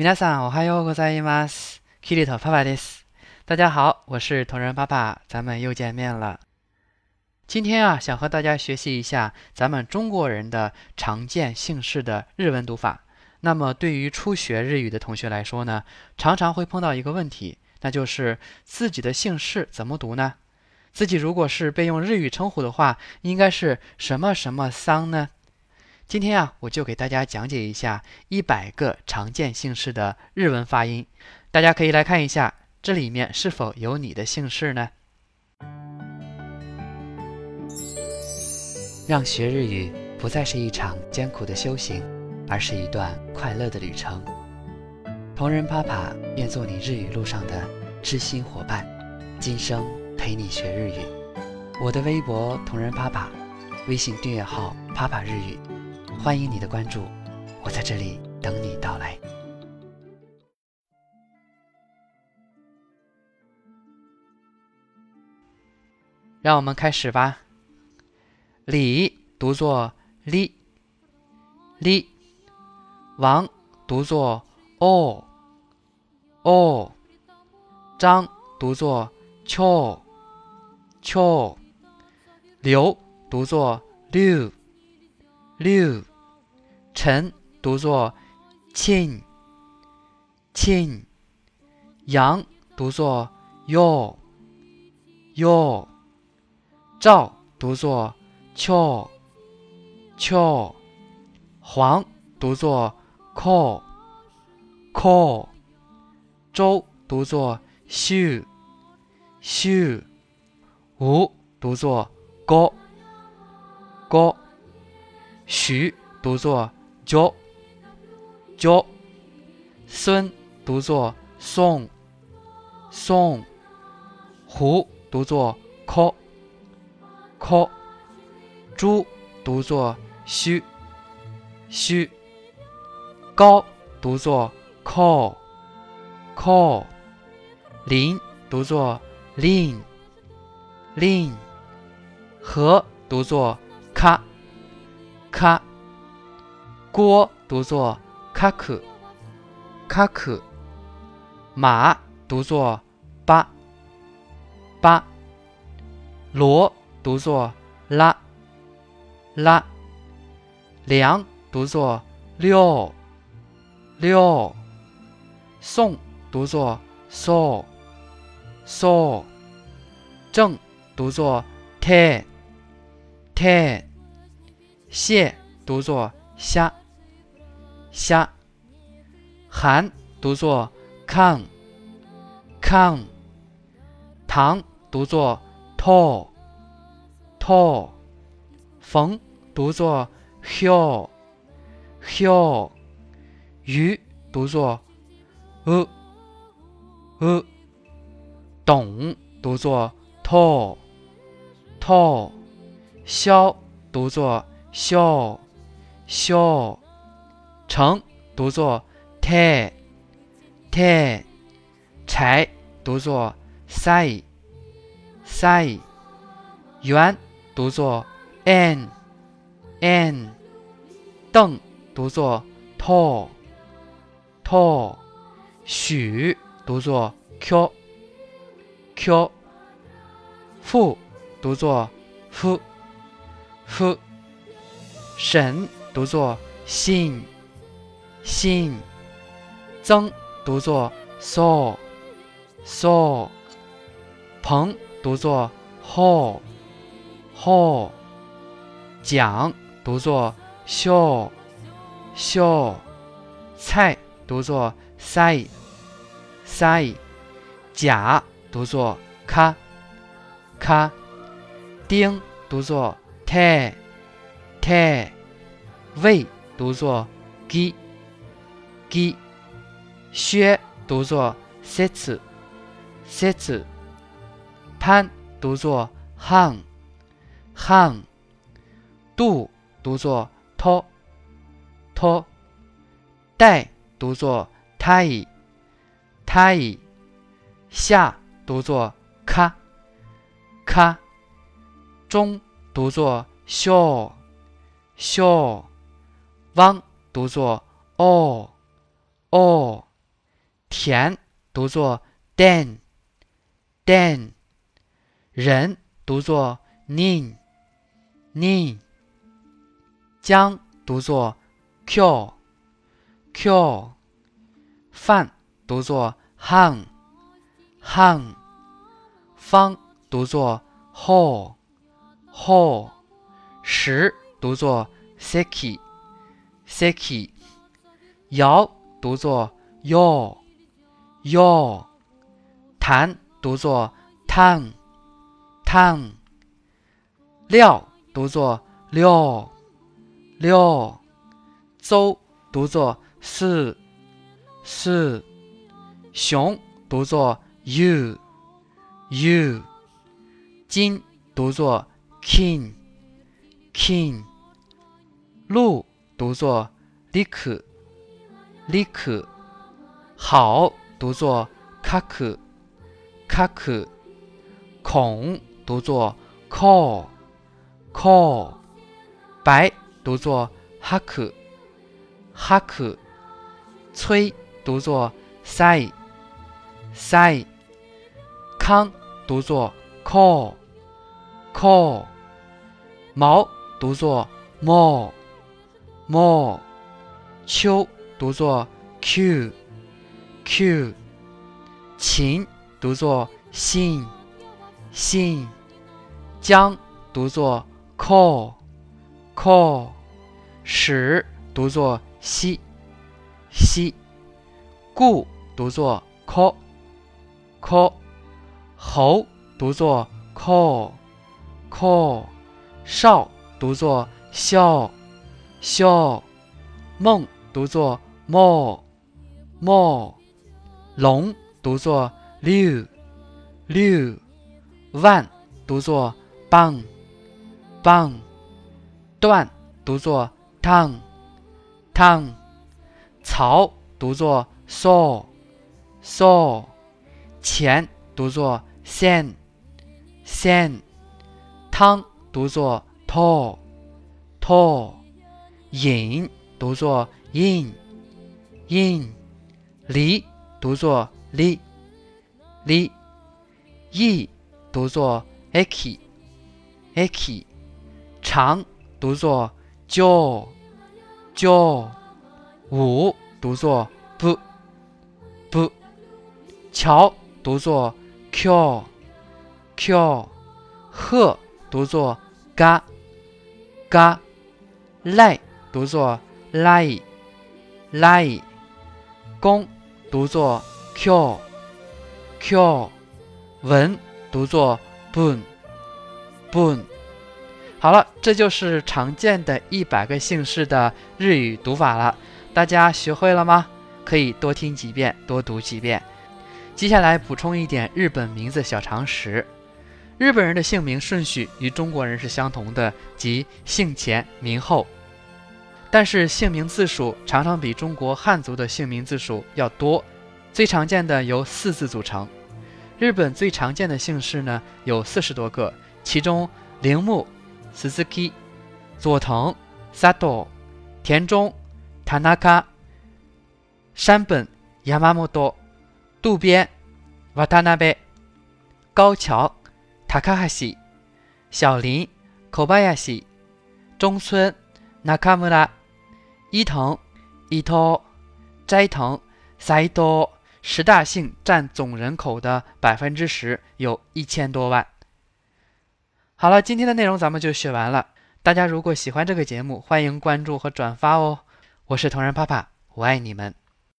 皆さんおはようございます。キリトパパです。大家好，我是同人爸爸，咱们又见面了。今天啊，想和大家学习一下咱们中国人的常见姓氏的日文读法。那么，对于初学日语的同学来说呢，常常会碰到一个问题，那就是自己的姓氏怎么读呢？自己如果是被用日语称呼的话，应该是什么什么桑呢？ 今天啊，我就给大家讲解一下一百个常见姓氏的日文发音，大家可以来看一下，这里面是否有你的姓氏呢？让学日语不再是一场艰苦的修行，而是一段快乐的旅程。同人爸爸愿做你日语路上的知心伙伴，今生陪你学日语。我的微博同人爸爸，微信订阅号“爸爸日语”。欢迎你的关注，我在这里等你到来。让我们开始吧。李读作李，李；王读作哦，哦；张读作秋，秋；刘读作六，六。臣读作 qin，qin。杨读作 yo yo，。赵读作 qiao，qiao。黄读作 ko ko，。周读作 xiu，xiu。吴读作 gao，gao。徐读作。九，九；孙读作宋，宋；胡读作科，科；朱读作虚虚；高读作寇，寇；林读作 lin，lin，；和读作咔，咔。锅读作卡克，卡克；马读作巴，巴；罗读作拉，拉；梁读作六，六；宋读作宋，宋；正读作太，太；谢读作虾。虾。寒读作 kang kang 唐读作 tall tall 逢读作 hill hill 鱼读作 uu 懂读作 tall tall 消读作 shaw shaw 橙读作 te te，柴读作 sai sai，圆读作 n n，凳读作 tall tall，许读作 q q，父读作 fu fu，神读作 xin。信新，曾读作 saw，saw；朋读作 hall，hall；蒋读作 shaw，shaw；蔡读作 sai sai，甲读作 ka，ka；丁读作 te，te；魏读作 gi。gi，薛读作 sets，sets，潘读作 han，han，杜读作 to，to，代读作 tai，tai，下读作 ka，ka，中读作 sho，sho，汪读作 o。哦，田读作 den，den，人读作 nin，nin，江读作 kyo，kyo，饭读作 han，han，方读作 ho，ho，十读作 seki，seki，摇读作 yo yo，，弹读作 tang，tang，料读作六，六，邹读作四，四，熊读作 you，you，金读作 king，king，鹿读作 li ku 立刻，好读作 kaku，kaku；恐读作 call，call；白读作 haku，haku；催读作 sai sai，康读作 call，call；毛读作 mou，mou；秋。读作 q。q，秦读作信，信，江读作 call，call，史读作西，西，故读作 call，call，侯读作 call，call，少读作笑，笑，梦读作 more more，龙读作 liu liu，万读作 bang bang，断读作 tang tang，槽读作 saw saw，钱读作 sen sen，汤读作 tall tall，饮读作 in。in，离。读作 li，li，易读作 eki，eki，长读作 jo，jo，五读作 bu，bu，桥读作 q，q，鹤读作 ga，ga，赖读作 lai，lai，弓。读作 q，q，文读作 bun，bun。好了，这就是常见的一百个姓氏的日语读法了。大家学会了吗？可以多听几遍，多读几遍。接下来补充一点日本名字小常识：日本人的姓名顺序与中国人是相同的，即姓前名后。但是姓名字数常常比中国汉族的姓名字数要多，最常见的由四字组成。日本最常见的姓氏呢有四十多个，其中铃木 （Suzuki）、佐藤 （Sato）、田中 （Tanaka）、山本 （Yamamoto）、渡边 （Watanabe）、高桥 （Takahashi）、小林 （Kobayashi）、中村 （Nakamura）。伊藤、伊藤、斋藤、西多，十大姓占总人口的百分之十，有一千多万。好了，今天的内容咱们就学完了。大家如果喜欢这个节目，欢迎关注和转发哦。我是同仁爸爸，我爱你们。